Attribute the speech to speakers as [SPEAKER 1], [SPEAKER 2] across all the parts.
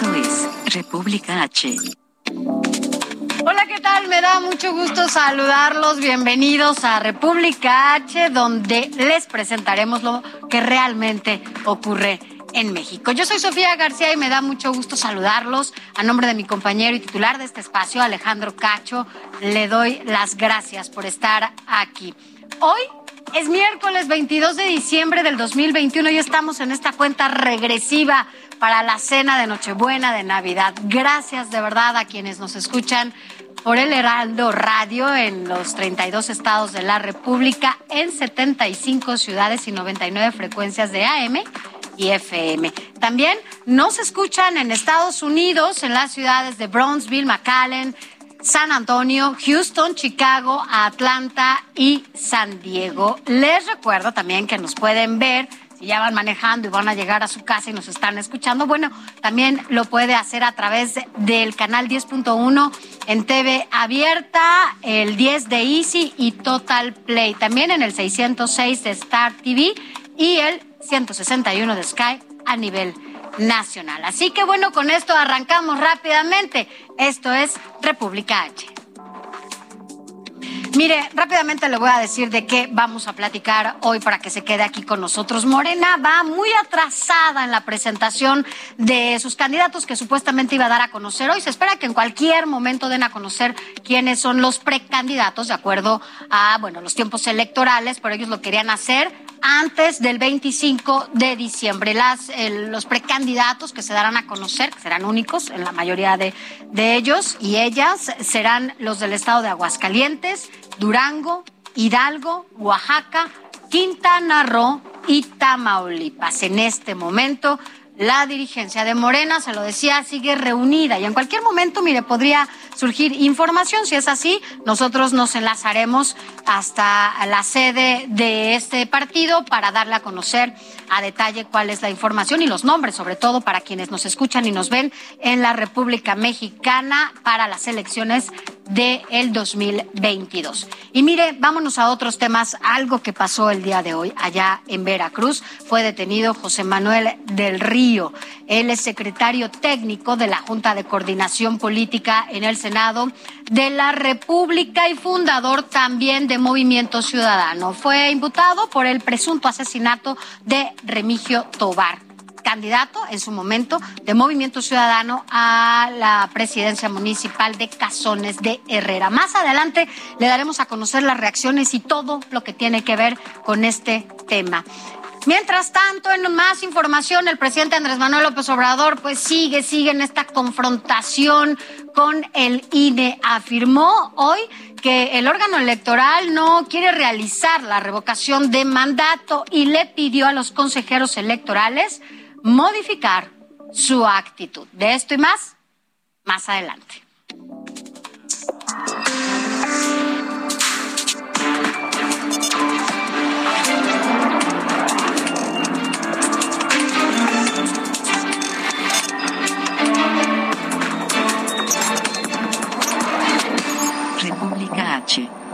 [SPEAKER 1] Esto es República H.
[SPEAKER 2] Hola, ¿qué tal? Me da mucho gusto saludarlos. Bienvenidos a República H, donde les presentaremos lo que realmente ocurre en México. Yo soy Sofía García y me da mucho gusto saludarlos. A nombre de mi compañero y titular de este espacio, Alejandro Cacho, le doy las gracias por estar aquí. Hoy es miércoles 22 de diciembre del 2021 y estamos en esta cuenta regresiva para la cena de Nochebuena de Navidad. Gracias de verdad a quienes nos escuchan por el Heraldo Radio en los 32 estados de la República, en 75 ciudades y 99 frecuencias de AM y FM. También nos escuchan en Estados Unidos, en las ciudades de Brownsville, McAllen, San Antonio, Houston, Chicago, Atlanta y San Diego. Les recuerdo también que nos pueden ver si ya van manejando y van a llegar a su casa y nos están escuchando, bueno, también lo puede hacer a través del canal 10.1 en TV abierta, el 10 de Easy y Total Play. También en el 606 de Star TV y el 161 de Sky a nivel nacional. Así que bueno, con esto arrancamos rápidamente. Esto es República H. Mire, rápidamente le voy a decir de qué vamos a platicar hoy para que se quede aquí con nosotros. Morena va muy atrasada en la presentación de sus candidatos que supuestamente iba a dar a conocer hoy. Se espera que en cualquier momento den a conocer quiénes son los precandidatos de acuerdo a, bueno, los tiempos electorales, pero ellos lo querían hacer antes del 25 de diciembre. Las, los precandidatos que se darán a conocer, que serán únicos en la mayoría de, de ellos y ellas, serán los del estado de Aguascalientes, Durango, Hidalgo, Oaxaca, Quintana Roo y Tamaulipas. En este momento, la dirigencia de Morena, se lo decía, sigue reunida y en cualquier momento, mire, podría surgir información. Si es así, nosotros nos enlazaremos hasta la sede de este partido para darle a conocer a detalle cuál es la información y los nombres, sobre todo para quienes nos escuchan y nos ven en la República Mexicana para las elecciones del el 2022. Y mire, vámonos a otros temas. Algo que pasó el día de hoy allá en Veracruz. Fue detenido José Manuel del Río. Él es secretario técnico de la Junta de Coordinación Política en el Senado de la República y fundador también de Movimiento Ciudadano. Fue imputado por el presunto asesinato de Remigio Tobar candidato en su momento de Movimiento Ciudadano a la presidencia municipal de Cazones de Herrera. Más adelante le daremos a conocer las reacciones y todo lo que tiene que ver con este tema. Mientras tanto, en más información, el presidente Andrés Manuel López Obrador pues sigue, sigue en esta confrontación con el INE. Afirmó hoy que el órgano electoral no quiere realizar la revocación de mandato y le pidió a los consejeros electorales modificar su actitud. De esto y más, más adelante.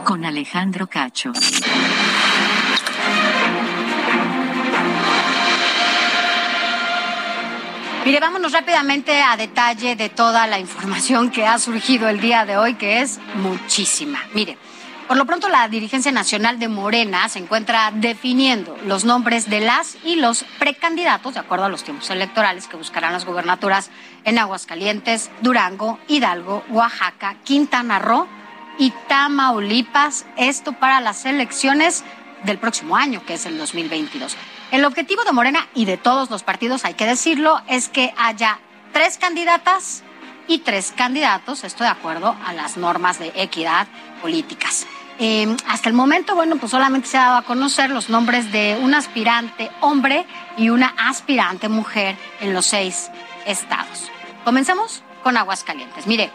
[SPEAKER 1] Con Alejandro Cacho.
[SPEAKER 2] Mire, vámonos rápidamente a detalle de toda la información que ha surgido el día de hoy, que es muchísima. Mire, por lo pronto la dirigencia nacional de Morena se encuentra definiendo los nombres de las y los precandidatos, de acuerdo a los tiempos electorales que buscarán las gubernaturas en Aguascalientes, Durango, Hidalgo, Oaxaca, Quintana Roo y Tamaulipas. Esto para las elecciones del próximo año, que es el 2022. El objetivo de Morena y de todos los partidos, hay que decirlo, es que haya tres candidatas y tres candidatos, esto de acuerdo a las normas de equidad políticas. Eh, hasta el momento, bueno, pues solamente se ha dado a conocer los nombres de un aspirante hombre y una aspirante mujer en los seis estados. Comencemos con Aguascalientes. Mire,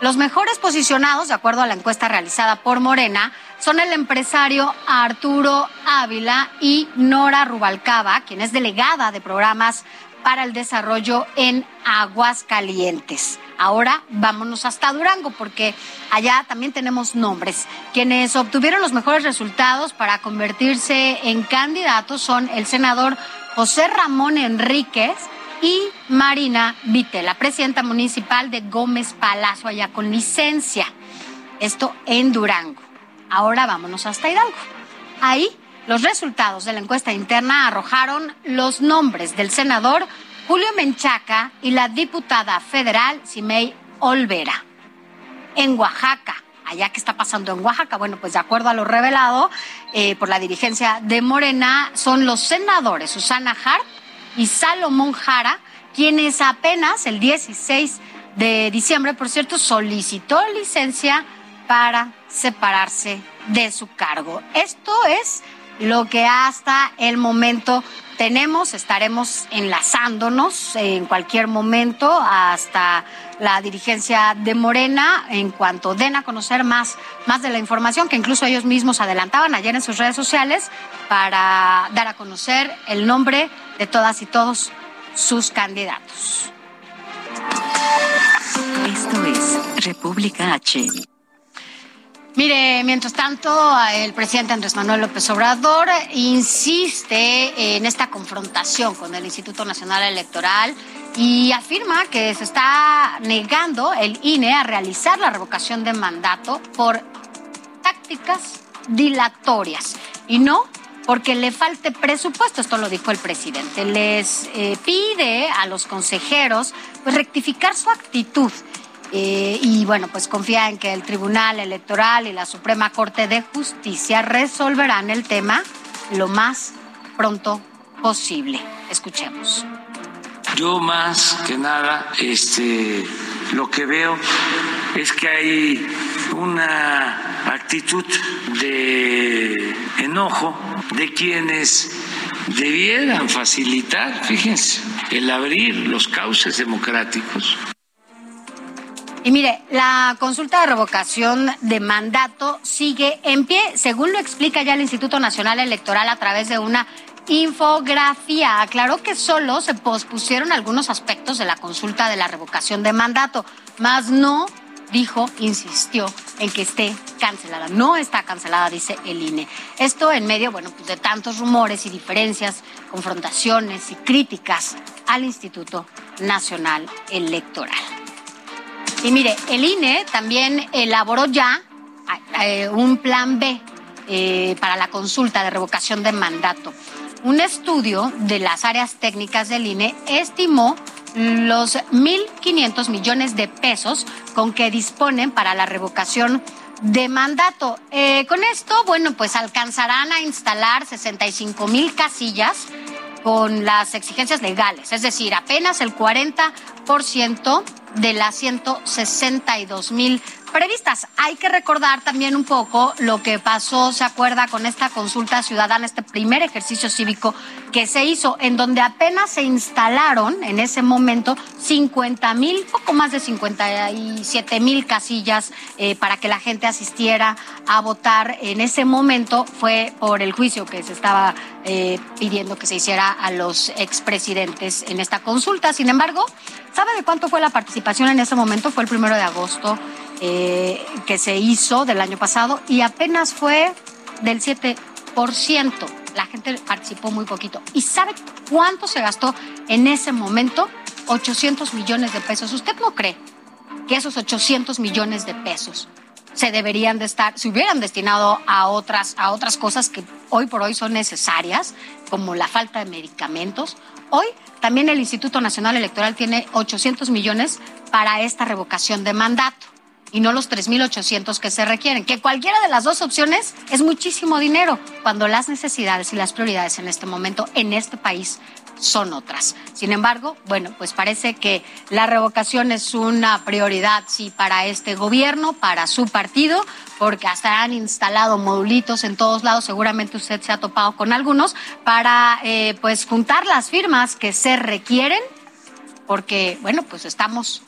[SPEAKER 2] los mejores posicionados, de acuerdo a la encuesta realizada por Morena, son el empresario Arturo Ávila y Nora Rubalcaba, quien es delegada de programas para el desarrollo en Aguascalientes. Ahora vámonos hasta Durango porque allá también tenemos nombres. Quienes obtuvieron los mejores resultados para convertirse en candidatos son el senador José Ramón Enríquez, y Marina Vite, la presidenta municipal de Gómez Palacio, allá con licencia. Esto en Durango. Ahora vámonos hasta Hidalgo. Ahí los resultados de la encuesta interna arrojaron los nombres del senador Julio Menchaca y la diputada federal Simei Olvera. En Oaxaca, allá que está pasando en Oaxaca, bueno, pues de acuerdo a lo revelado eh, por la dirigencia de Morena, son los senadores Susana Hart y Salomón Jara, quienes apenas el 16 de diciembre, por cierto, solicitó licencia para separarse de su cargo. Esto es lo que hasta el momento tenemos, estaremos enlazándonos en cualquier momento hasta la dirigencia de Morena en cuanto den a conocer más, más de la información que incluso ellos mismos adelantaban ayer en sus redes sociales para dar a conocer el nombre de todas y todos sus candidatos.
[SPEAKER 1] Esto es República H.
[SPEAKER 2] Mire, mientras tanto, el presidente Andrés Manuel López Obrador insiste en esta confrontación con el Instituto Nacional Electoral y afirma que se está negando el INE a realizar la revocación de mandato por tácticas dilatorias y no porque le falte presupuesto, esto lo dijo el presidente. Les eh, pide a los consejeros pues, rectificar su actitud eh, y bueno, pues confía en que el Tribunal Electoral y la Suprema Corte de Justicia resolverán el tema lo más pronto posible. Escuchemos.
[SPEAKER 3] Yo más que nada, este, lo que veo es que hay una actitud de enojo de quienes debieran facilitar, fíjense, el abrir los cauces democráticos
[SPEAKER 2] y mire, la consulta de revocación de mandato sigue en pie, según lo explica ya el Instituto Nacional Electoral a través de una infografía. Aclaró que solo se pospusieron algunos aspectos de la consulta de la revocación de mandato, más no dijo, insistió en que esté cancelada. No está cancelada, dice el INE. Esto en medio, bueno, pues de tantos rumores y diferencias, confrontaciones y críticas al Instituto Nacional Electoral. Y mire, el INE también elaboró ya eh, un plan B eh, para la consulta de revocación de mandato. Un estudio de las áreas técnicas del INE estimó los 1.500 millones de pesos con que disponen para la revocación de mandato. Eh, con esto, bueno, pues alcanzarán a instalar 65 mil casillas con las exigencias legales, es decir, apenas el 40% de las 162 mil previstas. Hay que recordar también un poco lo que pasó, se acuerda, con esta consulta ciudadana, este primer ejercicio cívico que se hizo, en donde apenas se instalaron en ese momento 50 mil, poco más de 57 mil casillas eh, para que la gente asistiera a votar. En ese momento fue por el juicio que se estaba eh, pidiendo que se hiciera a los expresidentes en esta consulta. Sin embargo, ¿sabe de cuánto fue la participación en ese momento? Fue el primero de agosto eh, que se hizo del año pasado y apenas fue del 7%. La gente participó muy poquito. ¿Y sabe cuánto se gastó en ese momento? 800 millones de pesos. ¿Usted no cree que esos 800 millones de pesos se deberían de estar, se hubieran destinado a otras, a otras cosas que hoy por hoy son necesarias, como la falta de medicamentos? Hoy también el Instituto Nacional Electoral tiene 800 millones para esta revocación de mandato y no los 3.800 que se requieren. Que cualquiera de las dos opciones es muchísimo dinero cuando las necesidades y las prioridades en este momento en este país son otras. Sin embargo, bueno, pues parece que la revocación es una prioridad, sí, para este gobierno, para su partido, porque hasta han instalado modulitos en todos lados, seguramente usted se ha topado con algunos, para eh, pues juntar las firmas que se requieren, porque, bueno, pues estamos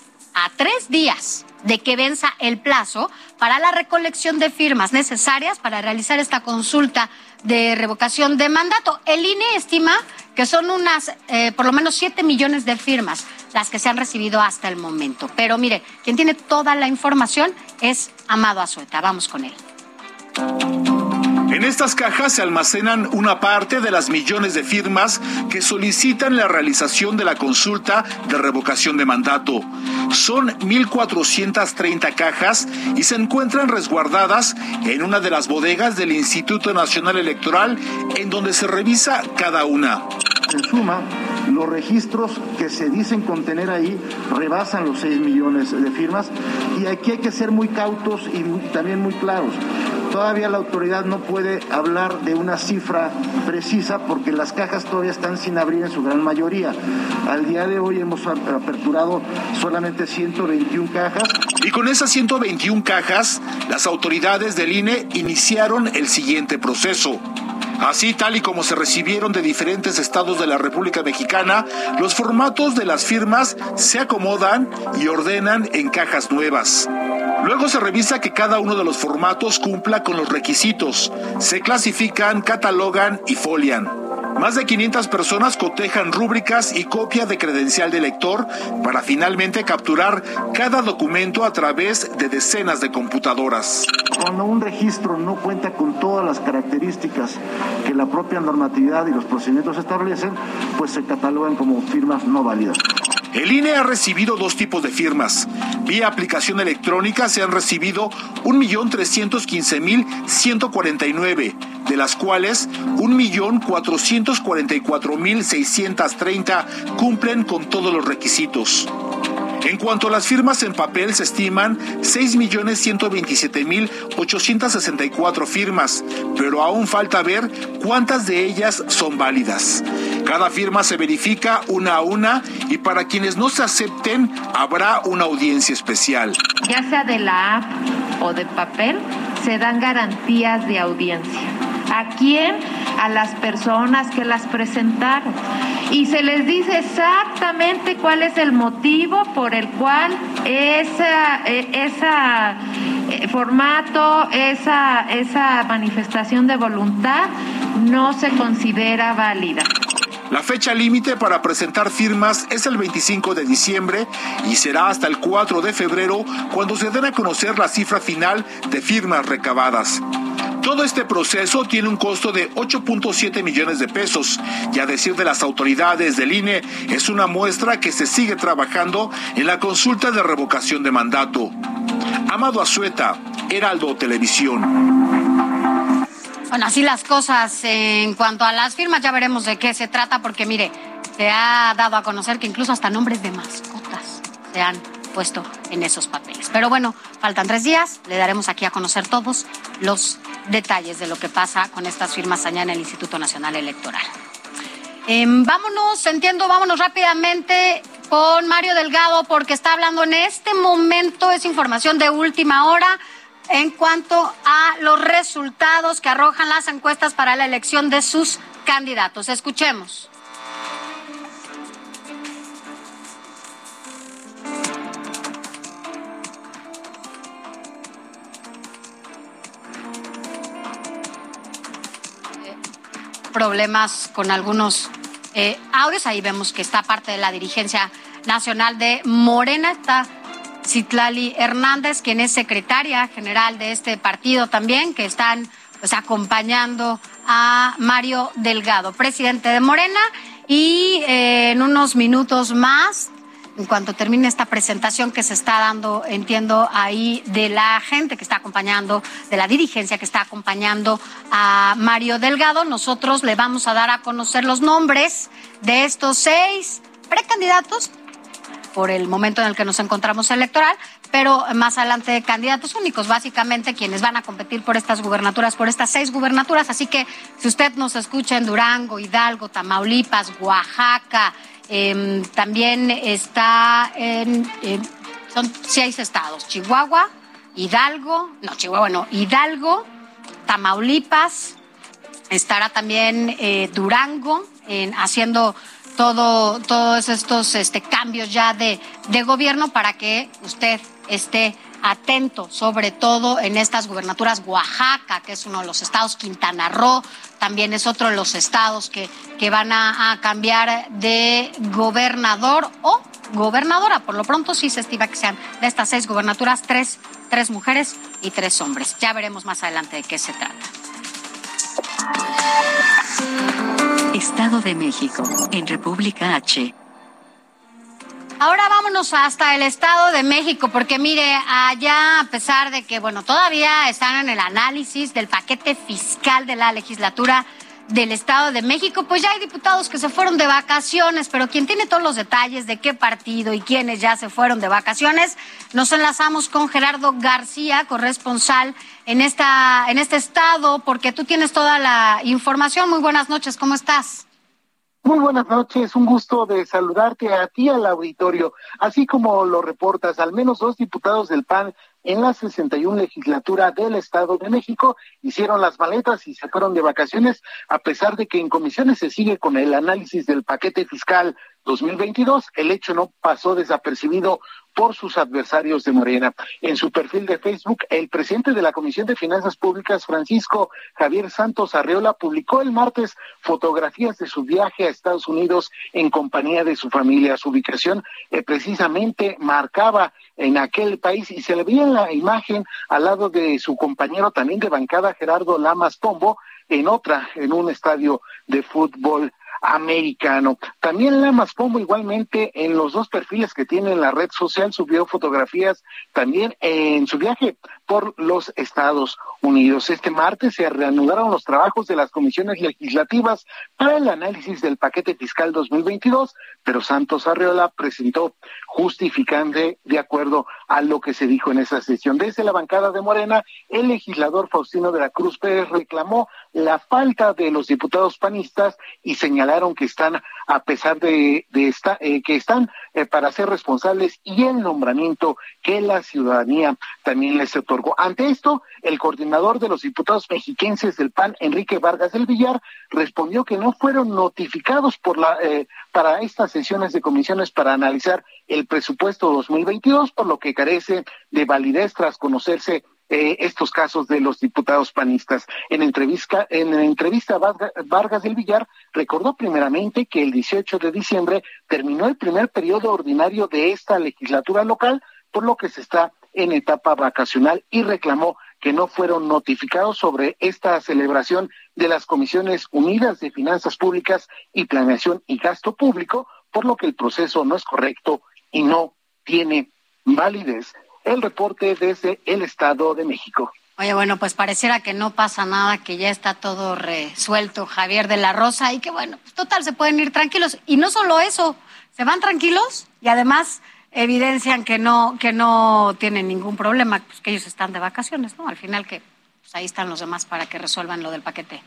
[SPEAKER 2] a tres días de que venza el plazo para la recolección de firmas necesarias para realizar esta consulta de revocación de mandato. El INE estima que son unas, eh, por lo menos 7 millones de firmas las que se han recibido hasta el momento. Pero mire, quien tiene toda la información es Amado Azueta. Vamos con él.
[SPEAKER 4] En estas cajas se almacenan una parte de las millones de firmas que solicitan la realización de la consulta de revocación de mandato. Son 1.430 cajas y se encuentran resguardadas en una de las bodegas del Instituto Nacional Electoral en donde se revisa cada una.
[SPEAKER 5] En suma, los registros que se dicen contener ahí rebasan los 6 millones de firmas y aquí hay que ser muy cautos y también muy claros. Todavía la autoridad no puede hablar de una cifra precisa porque las cajas todavía están sin abrir en su gran mayoría. Al día de hoy hemos aperturado solamente 121 cajas.
[SPEAKER 4] Y con esas 121 cajas, las autoridades del INE iniciaron el siguiente proceso Así, tal y como se recibieron de diferentes estados de la República Mexicana, los formatos de las firmas se acomodan y ordenan en cajas nuevas. Luego se revisa que cada uno de los formatos cumpla con los requisitos. Se clasifican, catalogan y folian. Más de 500 personas cotejan rúbricas y copia de credencial de lector para finalmente capturar cada documento a través de decenas de computadoras.
[SPEAKER 5] Cuando un registro no cuenta con todas las características que la propia normatividad y los procedimientos establecen, pues se catalogan como firmas no válidas.
[SPEAKER 4] El INE ha recibido dos tipos de firmas. Vía aplicación electrónica se han recibido 1.315.149, de las cuales 1.444.630 cumplen con todos los requisitos. En cuanto a las firmas en papel, se estiman 6.127.864 firmas, pero aún falta ver cuántas de ellas son válidas. Cada firma se verifica una a una y para quienes no se acepten habrá una audiencia especial.
[SPEAKER 6] Ya sea de la app o de papel, se dan garantías de audiencia. ¿A quién? A las personas que las presentaron. Y se les dice exactamente cuál es el motivo por el cual esa, e, esa eh, formato, esa, esa manifestación de voluntad no se considera válida.
[SPEAKER 4] La fecha límite para presentar firmas es el 25 de diciembre y será hasta el 4 de febrero cuando se den a conocer la cifra final de firmas recabadas. Todo este proceso tiene un costo de 8.7 millones de pesos y a decir de las autoridades del INE es una muestra que se sigue trabajando en la consulta de revocación de mandato. Amado Azueta, Heraldo Televisión.
[SPEAKER 2] Bueno, así las cosas en cuanto a las firmas, ya veremos de qué se trata, porque mire, se ha dado a conocer que incluso hasta nombres de mascotas se han puesto en esos papeles. Pero bueno, faltan tres días, le daremos aquí a conocer todos los detalles de lo que pasa con estas firmas allá en el Instituto Nacional Electoral. Em, vámonos, entiendo, vámonos rápidamente con Mario Delgado porque está hablando en este momento, es información de última hora en cuanto a los resultados que arrojan las encuestas para la elección de sus candidatos. Escuchemos. problemas con algunos eh, audios. Ahí vemos que está parte de la dirigencia nacional de Morena. Está Citlali Hernández, quien es secretaria general de este partido también, que están pues, acompañando a Mario Delgado, presidente de Morena. Y eh, en unos minutos más, en cuanto termine esta presentación que se está dando, entiendo, ahí de la gente que está acompañando, de la dirigencia que está acompañando a Mario Delgado, nosotros le vamos a dar a conocer los nombres de estos seis precandidatos por el momento en el que nos encontramos electoral, pero más adelante candidatos únicos, básicamente quienes van a competir por estas gubernaturas, por estas seis gubernaturas. Así que si usted nos escucha en Durango, Hidalgo, Tamaulipas, Oaxaca, em, también está en, son seis estados, Chihuahua, Hidalgo, no, Chihuahua no, Hidalgo, Tamaulipas, estará también eh, Durango en, haciendo todo, todos estos este, cambios ya de, de gobierno para que usted esté atento, sobre todo en estas gubernaturas. Oaxaca, que es uno de los estados, Quintana Roo, también es otro de los estados que, que van a, cambiar de gobernador o gobernadora. Por lo pronto sí se estima que sean de estas seis gubernaturas, tres, tres mujeres y tres hombres. Ya veremos más adelante de qué se trata.
[SPEAKER 1] Estado de México, en República H.
[SPEAKER 2] Ahora vámonos hasta el Estado de México, porque mire, allá, a pesar de que, bueno, todavía están en el análisis del paquete fiscal de la legislatura del Estado de México, pues ya hay diputados que se fueron de vacaciones, pero quien tiene todos los detalles de qué partido y quiénes ya se fueron de vacaciones, nos enlazamos con Gerardo García, corresponsal en, esta, en este estado, porque tú tienes toda la información. Muy buenas noches, ¿cómo estás?
[SPEAKER 7] Muy buenas noches, un gusto de saludarte a ti al auditorio. Así como lo reportas, al menos dos diputados del PAN en la 61 legislatura del Estado de México hicieron las maletas y se fueron de vacaciones, a pesar de que en comisiones se sigue con el análisis del paquete fiscal 2022. El hecho no pasó desapercibido por sus adversarios de Morena. En su perfil de Facebook, el presidente de la Comisión de Finanzas Públicas, Francisco Javier Santos Arreola, publicó el martes fotografías de su viaje a Estados Unidos en compañía de su familia. Su ubicación eh, precisamente marcaba en aquel país y se le veía en la imagen al lado de su compañero también de bancada, Gerardo Lamas Pombo, en otra, en un estadio de fútbol americano. También Lamas Pombo igualmente en los dos perfiles que tiene en la red social subió fotografías también en su viaje por los Estados Unidos. Este martes se reanudaron los trabajos de las comisiones legislativas para el análisis del paquete fiscal 2022, pero Santos Arreola presentó justificante de acuerdo a lo que se dijo en esa sesión. Desde la bancada de Morena, el legislador Faustino de la Cruz Pérez reclamó la falta de los diputados panistas y señalaron que están, a pesar de, de esta, eh, que están eh, para ser responsables y el nombramiento que la ciudadanía también les otorgó. Ante esto, el coordinador de los diputados mexiquenses del PAN, Enrique Vargas del Villar, respondió que no fueron notificados por la, eh, para estas sesiones de comisiones para analizar el presupuesto 2022, por lo que carece de validez tras conocerse eh, estos casos de los diputados panistas. En entrevista, en entrevista Vargas del Villar recordó primeramente que el 18 de diciembre terminó el primer periodo ordinario de esta legislatura local, por lo que se está en etapa vacacional y reclamó que no fueron notificados sobre esta celebración de las Comisiones Unidas de Finanzas Públicas y Planeación y Gasto Público, por lo que el proceso no es correcto y no tiene validez el reporte desde el Estado de México.
[SPEAKER 2] Oye, bueno, pues pareciera que no pasa nada, que ya está todo resuelto, Javier de la Rosa, y que bueno, pues total, se pueden ir tranquilos. Y no solo eso, se van tranquilos y además evidencian que no, que no tienen ningún problema, pues que ellos están de vacaciones, ¿no? Al final que pues ahí están los demás para que resuelvan lo del paquete,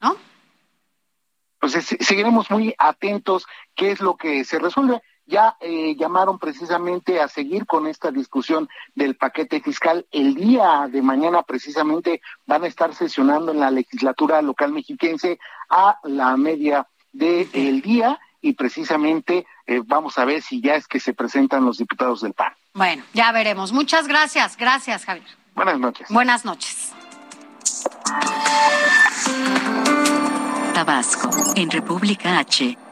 [SPEAKER 2] ¿no?
[SPEAKER 7] Pues seguiremos muy atentos qué es lo que se resuelve ya eh, llamaron precisamente a seguir con esta discusión del paquete fiscal. El día de mañana precisamente van a estar sesionando en la legislatura local mexiquense a la media del día y precisamente eh, vamos a ver si ya es que se presentan los diputados del PAN.
[SPEAKER 2] Bueno, ya veremos. Muchas gracias. Gracias, Javier.
[SPEAKER 7] Buenas noches.
[SPEAKER 2] Buenas noches.
[SPEAKER 1] Tabasco, en República H.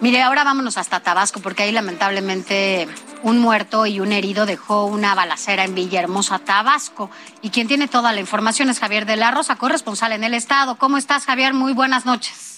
[SPEAKER 2] Mire, ahora vámonos hasta Tabasco, porque ahí lamentablemente un muerto y un herido dejó una balacera en Villahermosa, Tabasco. Y quien tiene toda la información es Javier de la Rosa, corresponsal en el estado. ¿Cómo estás, Javier? Muy buenas noches.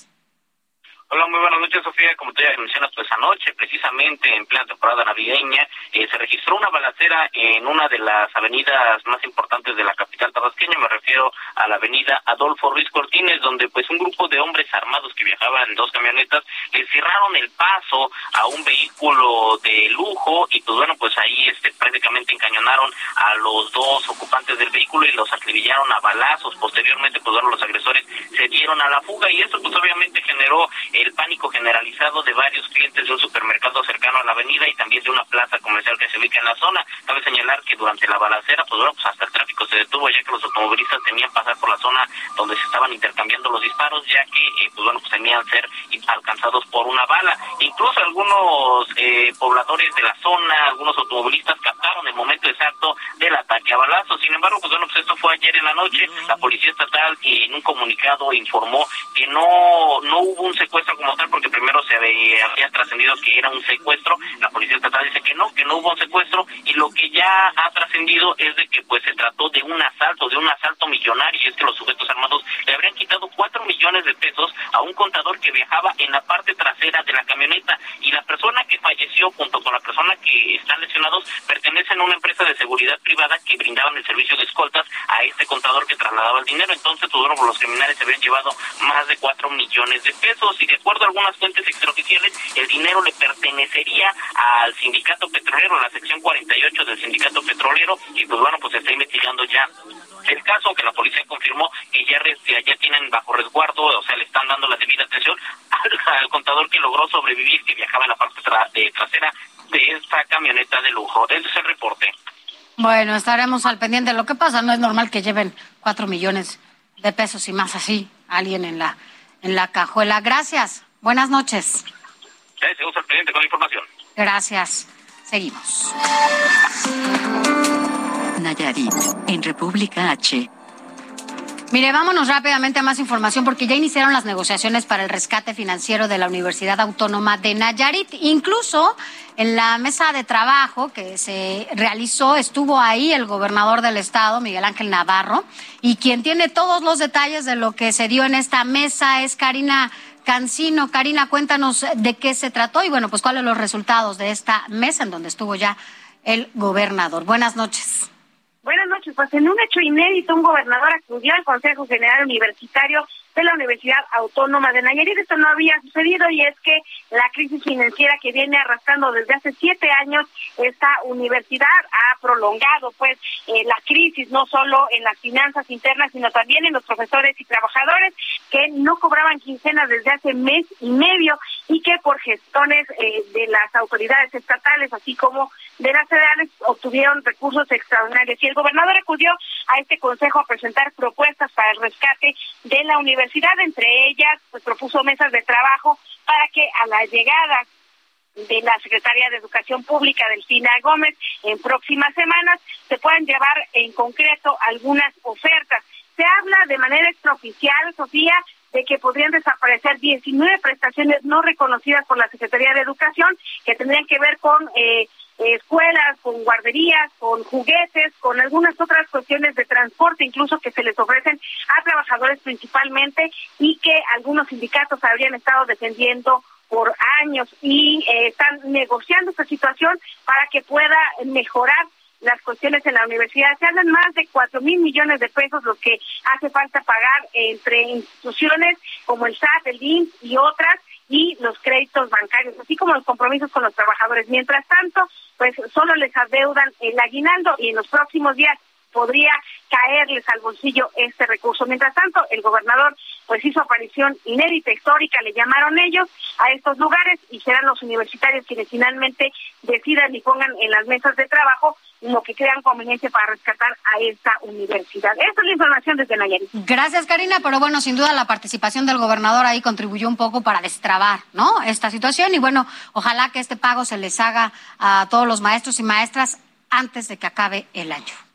[SPEAKER 8] Hola, muy buenas noches, Sofía. Como tú ya mencionas, pues anoche, precisamente en plena temporada navideña, eh, se registró una balacera en una de las avenidas más importantes de la capital tabasqueña. Me refiero a la avenida Adolfo Ruiz Cortines, donde pues un grupo de hombres armados que viajaban en dos camionetas le cerraron el paso a un vehículo de lujo y pues bueno, pues ahí este prácticamente encañonaron a los dos ocupantes del vehículo y los acribillaron a balazos. Posteriormente, pues bueno, los agresores se dieron a la fuga y esto pues obviamente generó el pánico generalizado de varios clientes de un supermercado cercano a la avenida y también de una plaza comercial que se ubica en la zona. Cabe señalar que durante la balacera, pues bueno, pues hasta el tráfico se detuvo ya que los automovilistas temían pasar por la zona donde se estaban intercambiando los disparos, ya que, eh, pues bueno, pues temían ser alcanzados por una bala. Incluso algunos eh, pobladores de la zona, algunos automovilistas captaron el momento exacto del ataque a balazos. Sin embargo, pues bueno, pues esto fue ayer en la noche. La policía un comunicado informó que no, no hubo un secuestro como tal, porque primero se había, trascendido que era un secuestro. La policía estatal dice que no, que no hubo un secuestro. Y lo que ya ha trascendido es de que pues se trató de un asalto, de un asalto millonario. Y es que los sujetos armados le habrían quitado cuatro millones de pesos a un contador que viajaba en la parte trasera de la camioneta. Y la persona que falleció junto con la persona que están lesionados pertenecen a una empresa de seguridad privada que brindaban el servicio de escoltas a este contador que trasladaba el dinero. Entonces, bueno, los criminales se habían llevado más de cuatro millones de pesos. Y de acuerdo a algunas fuentes extraoficiales, el dinero le pertenecería al sindicato petrolero, a la sección 48 del sindicato petrolero. Y pues bueno, pues se está investigando ya el caso que la policía confirmó que ya, ya tienen bajo resguardo, o sea, le están dando la debida atención al, contador que logró sobrevivir, que viajaba en la parte trasera de esta camioneta de lujo. Ese es el reporte.
[SPEAKER 2] Bueno, estaremos al pendiente. Lo que pasa, no es normal que lleven cuatro millones de pesos y más así alguien en la, en la cajuela. Gracias. Buenas noches.
[SPEAKER 8] Sí, seguimos al pendiente con la información.
[SPEAKER 2] Gracias. Seguimos.
[SPEAKER 1] Nayarit, en República H.
[SPEAKER 2] Mire, vámonos rápidamente a más información porque ya iniciaron las negociaciones para el rescate financiero de la Universidad Autónoma de Nayarit. Incluso en la mesa de trabajo que se realizó estuvo ahí el gobernador del estado, Miguel Ángel Navarro, y quien tiene todos los detalles de lo que se dio en esta mesa es Karina Cancino. Karina, cuéntanos de qué se trató y bueno, pues cuáles los resultados de esta mesa en donde estuvo ya el gobernador. Buenas noches.
[SPEAKER 9] Buenas noches. Pues en un hecho inédito, un gobernador acudió al Consejo General Universitario de la Universidad Autónoma de Nayarit. Esto no había sucedido y es que la crisis financiera que viene arrastrando desde hace siete años esta universidad ha prolongado pues eh, la crisis no solo en las finanzas internas sino también en los profesores y trabajadores que no cobraban quincenas desde hace mes y medio y que por gestones eh, de las autoridades estatales así como de las federales obtuvieron recursos extraordinarios y el gobernador acudió a este consejo a presentar propuestas para el rescate de la universidad entre ellas, pues propuso mesas de trabajo para que a la llegada de la Secretaría de Educación Pública, Delfina Gómez, en próximas semanas se puedan llevar en concreto algunas ofertas. Se habla de manera extraoficial, Sofía, de que podrían desaparecer 19 prestaciones no reconocidas por la Secretaría de Educación que tendrían que ver con eh, escuelas, con guarderías, con juguetes, con algunas otras cuestiones de transporte, incluso que se les ofrecen a trabajadores principalmente y que algunos sindicatos habrían estado defendiendo por años y eh, están negociando esta situación para que pueda mejorar las cuestiones en la universidad. Se hablan más de cuatro mil millones de pesos los que hace falta pagar entre instituciones como el SAT, el INS y otras y los créditos bancarios, así como los compromisos con los trabajadores. Mientras tanto, pues solo les adeudan el aguinaldo y en los próximos días podría caerles al bolsillo este recurso. Mientras tanto, el gobernador pues hizo aparición inédita, histórica, le llamaron ellos a estos lugares y serán los universitarios quienes finalmente decidan y pongan en las mesas de trabajo lo que crean conveniencia para rescatar a esta universidad. Esta es la información desde Nayarit.
[SPEAKER 2] Gracias, Karina, pero bueno, sin duda la participación del gobernador ahí contribuyó un poco para destrabar, ¿no? Esta situación y bueno, ojalá que este pago se les haga a todos los maestros y maestras antes de que acabe el año.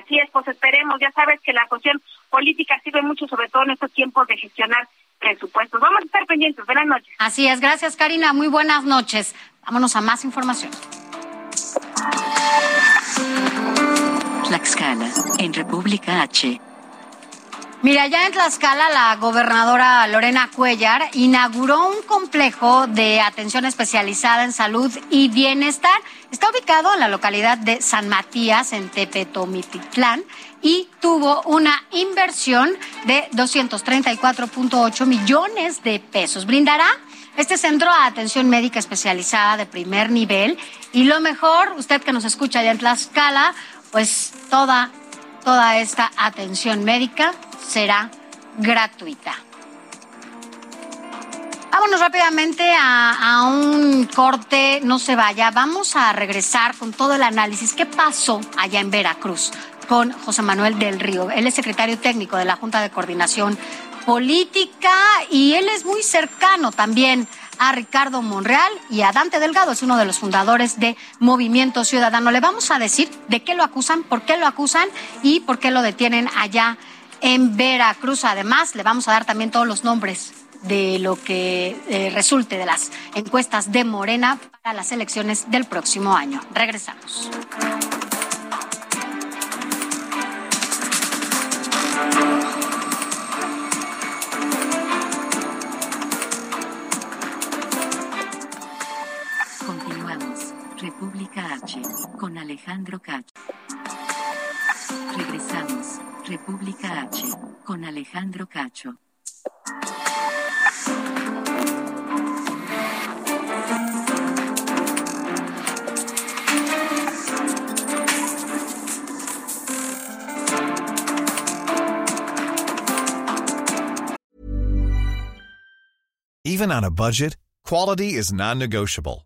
[SPEAKER 9] Así es, pues esperemos. Ya sabes que la cuestión política sirve mucho, sobre todo en estos tiempos de gestionar presupuestos. Vamos a estar pendientes. Buenas noches.
[SPEAKER 2] Así es. Gracias, Karina. Muy buenas noches. Vámonos a más información.
[SPEAKER 1] Tlaxcala, en República H.
[SPEAKER 2] Mira, ya en Tlaxcala la gobernadora Lorena Cuellar inauguró un complejo de atención especializada en salud y bienestar. Está ubicado en la localidad de San Matías, en Tepetomititlán, y tuvo una inversión de 234.8 millones de pesos. Brindará este centro de atención médica especializada de primer nivel y lo mejor, usted que nos escucha allá en Tlaxcala, pues toda, toda esta atención médica será gratuita. Vámonos rápidamente a, un corte, no se vaya. Vamos a regresar con todo el análisis. ¿Qué pasó allá en Veracruz con José Manuel del Río? Él es secretario técnico de la Junta de Coordinación Política y él es muy cercano también a Ricardo Monreal y a Dante Delgado, es uno de los fundadores de Movimiento Ciudadano. Le vamos a decir de qué lo acusan, por qué lo acusan y por qué lo detienen allá en Veracruz. Además, le vamos a dar también todos los nombres de lo que eh, resulte de las encuestas de Morena para las elecciones del próximo año. Regresamos.
[SPEAKER 1] Continuamos. República H. Con Alejandro Cacho. Regresamos. República H. Con Alejandro Cacho.
[SPEAKER 10] Even on a budget, quality is non-negotiable.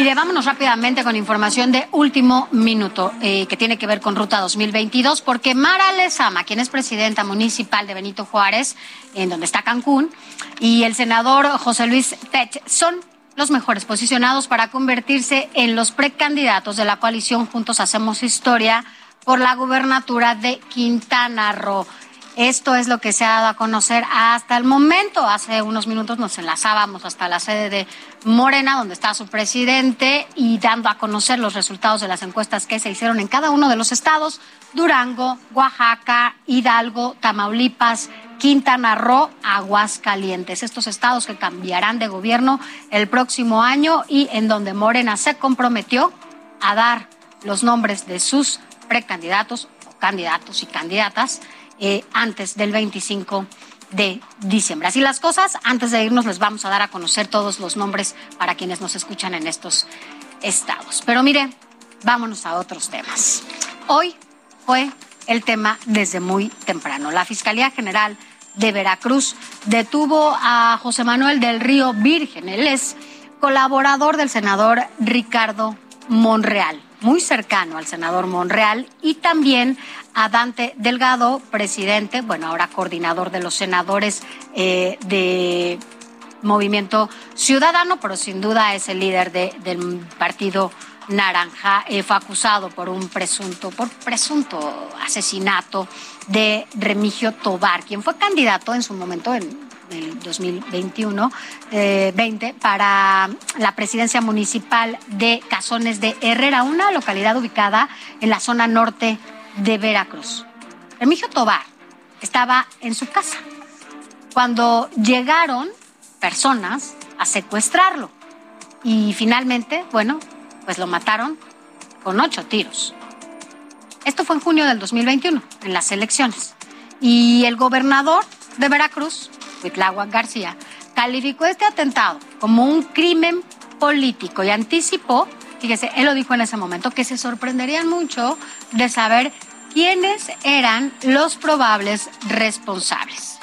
[SPEAKER 2] Mire, vámonos rápidamente con información de último minuto eh, que tiene que ver con Ruta 2022, porque Mara Lezama, quien es presidenta municipal de Benito Juárez, en donde está Cancún, y el senador José Luis Pech son los mejores posicionados para convertirse en los precandidatos de la coalición Juntos Hacemos Historia por la gubernatura de Quintana Roo. Esto es lo que se ha dado a conocer hasta el momento. Hace unos minutos nos enlazábamos hasta la sede de Morena, donde está su presidente, y dando a conocer los resultados de las encuestas que se hicieron en cada uno de los estados, Durango, Oaxaca, Hidalgo, Tamaulipas, Quintana Roo, Aguascalientes. Estos estados que cambiarán de gobierno el próximo año y en donde Morena se comprometió a dar los nombres de sus precandidatos, candidatos y candidatas eh, antes del 25 de diciembre. Así las cosas, antes de irnos les vamos a dar a conocer todos los nombres para quienes nos escuchan en estos estados. Pero mire, vámonos a otros temas. Hoy fue el tema desde muy temprano. La Fiscalía General de Veracruz detuvo a José Manuel del Río Virgen. Él es colaborador del senador Ricardo Monreal, muy cercano al senador Monreal y también a Dante Delgado, presidente, bueno, ahora coordinador de los senadores eh, de Movimiento Ciudadano, pero sin duda es el líder de, del partido Naranja, eh, fue acusado por un presunto, por presunto asesinato de Remigio Tobar, quien fue candidato en su momento en el 2021 eh, 20 para la presidencia municipal de Cazones de Herrera, una localidad ubicada en la zona norte de Veracruz. Remigio Tobar estaba en su casa cuando llegaron personas a secuestrarlo y finalmente, bueno, pues lo mataron con ocho tiros. Esto fue en junio del 2021, en las elecciones. Y el gobernador de Veracruz, Huitláhuac García, calificó este atentado como un crimen político y anticipó fíjese, él lo dijo en ese momento, que se sorprenderían mucho de saber quiénes eran los probables responsables.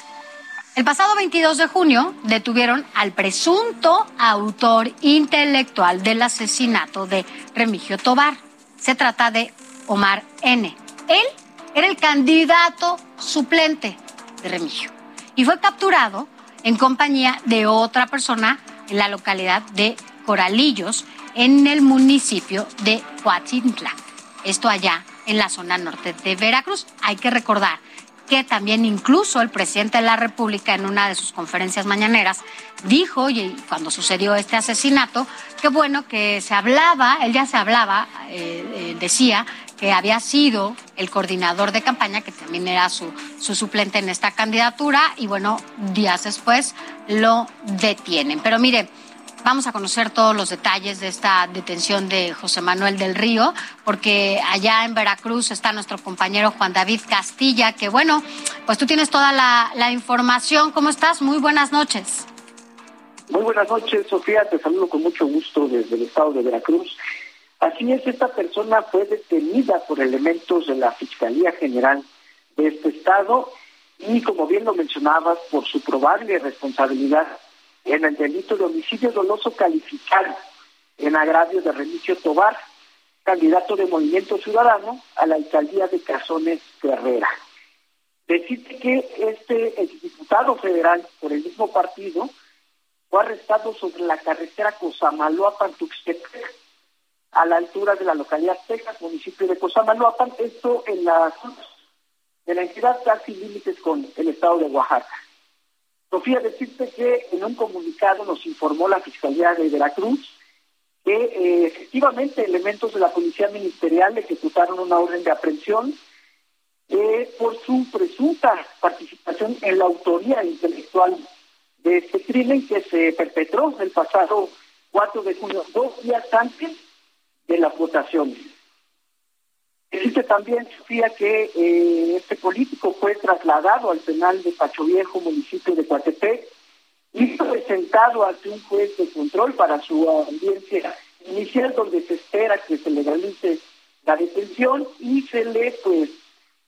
[SPEAKER 2] El pasado 22 de junio detuvieron al presunto autor intelectual del asesinato de Remigio Tobar. Se trata de Omar N. Él era el candidato suplente de Remigio y fue capturado en compañía de otra persona en la localidad de Coralillos, en el municipio de Coatintla. Esto allá en la zona norte de Veracruz. Hay que recordar que también incluso el presidente de la República en una de sus conferencias mañaneras dijo, y cuando sucedió este asesinato, que bueno, que se hablaba, él ya se hablaba, eh, eh, decía que había sido el coordinador de campaña, que también era su, su suplente en esta candidatura, y bueno, días después lo detienen. Pero mire, Vamos a conocer todos los detalles de esta detención de José Manuel del Río, porque allá en Veracruz está nuestro compañero Juan David Castilla, que bueno, pues tú tienes toda la, información. ¿Cómo estás? Muy buenas noches.
[SPEAKER 11] Muy buenas noches, Sofía. Te saludo con mucho gusto desde el estado de Veracruz. Así es, esta persona fue detenida por elementos de la Fiscalía General de este estado y, como bien lo mencionabas, por su probable responsabilidad en el delito de homicidio doloso calificado en agravio de Remigio Tobar, candidato de Movimiento Ciudadano a la alcaldía de Cazones Herrera. Decirte que este diputado federal por el mismo partido fue arrestado sobre la carretera Cosamaloapan-Tuxtepec, a la altura de la localidad Texas, municipio de Cosamaloapan, esto en la, de la entidad casi límites con el estado de Oaxaca. Sofía, decirte que en un comunicado nos informó la Fiscalía de Veracruz que eh, efectivamente elementos de la Policía Ministerial ejecutaron una orden de aprehensión eh, por su presunta participación en la autoría intelectual de este crimen que se perpetró el pasado 4 de junio, dos días antes de la votación. Existe también, Sofía, que eh, este político fue trasladado al penal de Pacho Viejo, municipio de Coatepec, y presentado ante un juez de control para su audiencia inicial, donde se espera que se legalice la detención y se le, pues,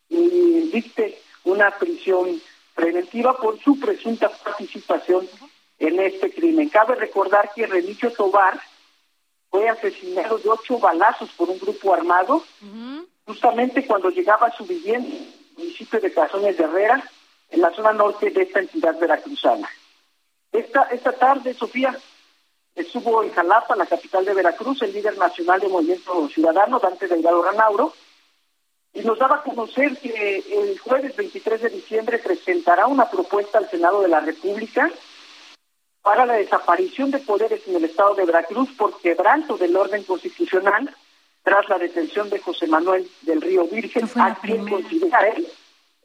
[SPEAKER 11] eh, dicte una prisión preventiva por su presunta participación en este crimen. Cabe recordar que Remigio Tobar fue asesinado de ocho balazos por un grupo armado justamente cuando llegaba a su vivienda, municipio de Cazones de Herrera, en la zona norte de esta entidad veracruzana. Esta, esta tarde, Sofía, estuvo en Jalapa, la capital de Veracruz, el líder nacional de Movimiento Ciudadano, Dante Delgado Ranauro, y nos daba a conocer que el jueves 23 de diciembre presentará una propuesta al Senado de la República para la desaparición de poderes en el estado de Veracruz por quebranto del orden constitucional tras la detención de José Manuel del Río Virgen, a quien considera él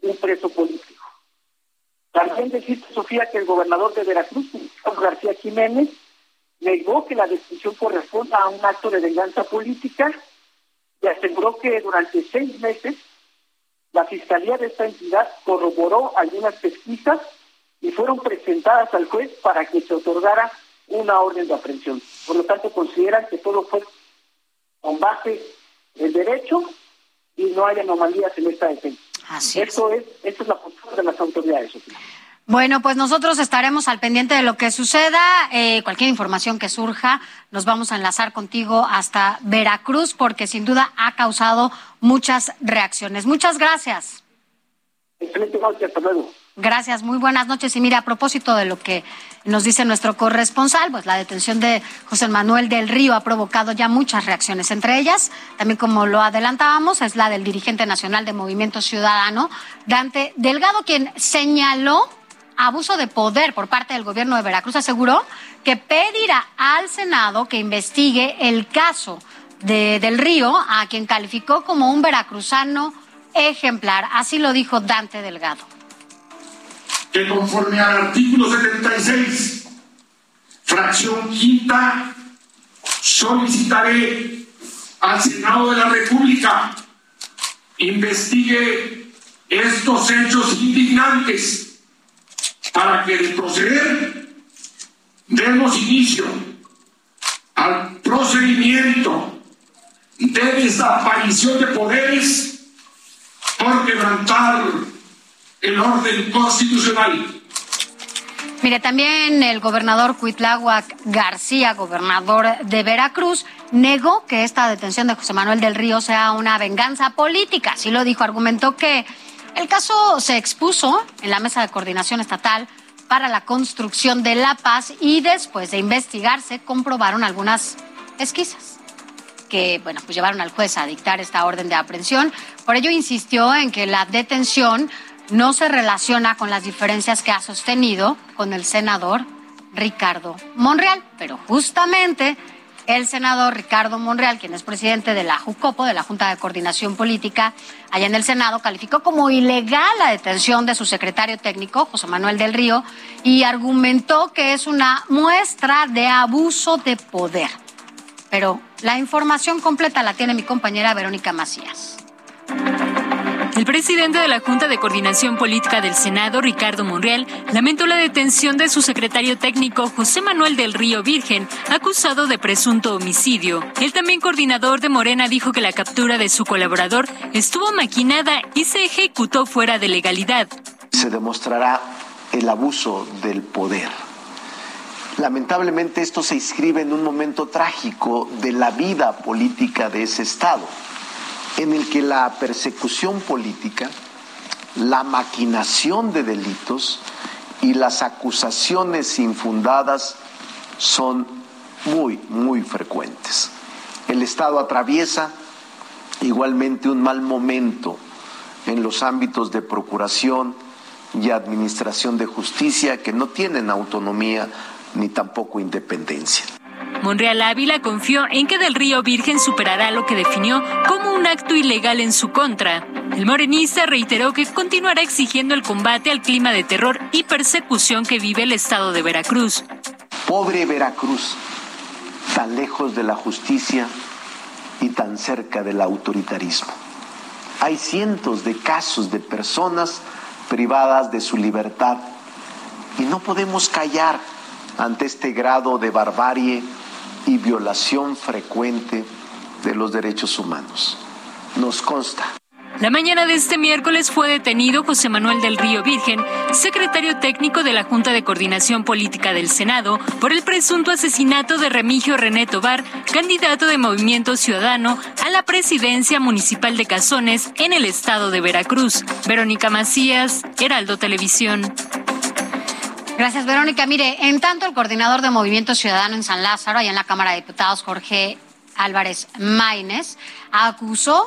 [SPEAKER 11] un preso político. También deciste, Sofía, que el gobernador de Veracruz, García Jiménez, negó que la decisión corresponda a un acto de venganza política y aseguró que durante seis meses la fiscalía de esta entidad corroboró algunas pesquisas y fueron presentadas al juez para que se otorgara una orden de aprehensión. Por lo tanto, consideran que todo fue con base el derecho y no hay anomalías en esta defensa. Así Esto es. es, es la postura de las autoridades.
[SPEAKER 2] Bueno, pues nosotros estaremos al pendiente de lo que suceda. Eh, cualquier información que surja, nos vamos a enlazar contigo hasta Veracruz, porque sin duda ha causado muchas reacciones. Muchas gracias.
[SPEAKER 11] Excelente noche, hasta luego.
[SPEAKER 2] Gracias, muy buenas noches. Y mira, a propósito de lo que nos dice nuestro corresponsal, pues la detención de José Manuel del Río ha provocado ya muchas reacciones. Entre ellas, también como lo adelantábamos, es la del dirigente nacional de Movimiento Ciudadano, Dante Delgado, quien señaló abuso de poder por parte del gobierno de Veracruz. Aseguró que pedirá al Senado que investigue el caso de, del Río, a quien calificó como un veracruzano ejemplar. Así lo dijo Dante Delgado
[SPEAKER 12] que conforme al artículo 76, fracción quinta, solicitaré al Senado de la República investigue estos hechos indignantes para que de proceder demos inicio al procedimiento de desaparición de poderes por quebrantar el orden constitucional.
[SPEAKER 2] Mire, también el gobernador Cuitláhuac García, gobernador de Veracruz, negó que esta detención de José Manuel del Río sea una venganza política. Así lo dijo, argumentó que el caso se expuso en la mesa de coordinación estatal para la construcción de la paz y después de investigarse comprobaron algunas esquizas que, bueno, pues llevaron al juez a dictar esta orden de aprehensión. Por ello insistió en que la detención no se relaciona con las diferencias que ha sostenido con el senador Ricardo Monreal, pero justamente el senador Ricardo Monreal, quien es presidente de la JUCOPO, de la Junta de Coordinación Política, allá en el Senado, calificó como ilegal la detención de su secretario técnico, José Manuel del Río, y argumentó que es una muestra de abuso de poder. Pero la información completa la tiene mi compañera Verónica Macías.
[SPEAKER 13] El presidente de la Junta de Coordinación Política del Senado, Ricardo Monreal, lamentó la detención de su secretario técnico, José Manuel del Río Virgen, acusado de presunto homicidio. El también coordinador de Morena dijo que la captura de su colaborador estuvo maquinada y se ejecutó fuera de legalidad.
[SPEAKER 14] Se demostrará el abuso del poder. Lamentablemente esto se inscribe en un momento trágico de la vida política de ese Estado en el que la persecución política, la maquinación de delitos y las acusaciones infundadas son muy, muy frecuentes. El Estado atraviesa igualmente un mal momento en los ámbitos de procuración y administración de justicia que no tienen autonomía ni tampoco independencia.
[SPEAKER 13] Monreal Ávila confió en que Del Río Virgen superará lo que definió como un acto ilegal en su contra. El morenista reiteró que continuará exigiendo el combate al clima de terror y persecución que vive el estado de Veracruz.
[SPEAKER 14] Pobre Veracruz, tan lejos de la justicia y tan cerca del autoritarismo. Hay cientos de casos de personas privadas de su libertad y no podemos callar ante este grado de barbarie y violación frecuente de los derechos humanos. Nos consta.
[SPEAKER 13] La mañana de este miércoles fue detenido José Manuel del Río Virgen, secretario técnico de la Junta de Coordinación Política del Senado, por el presunto asesinato de Remigio René Tobar, candidato de Movimiento Ciudadano a la presidencia municipal de Cazones en el estado de Veracruz. Verónica Macías, Heraldo Televisión.
[SPEAKER 2] Gracias, Verónica. Mire, en tanto el coordinador de Movimiento Ciudadano en San Lázaro, allá en la Cámara de Diputados, Jorge Álvarez Maínez, acusó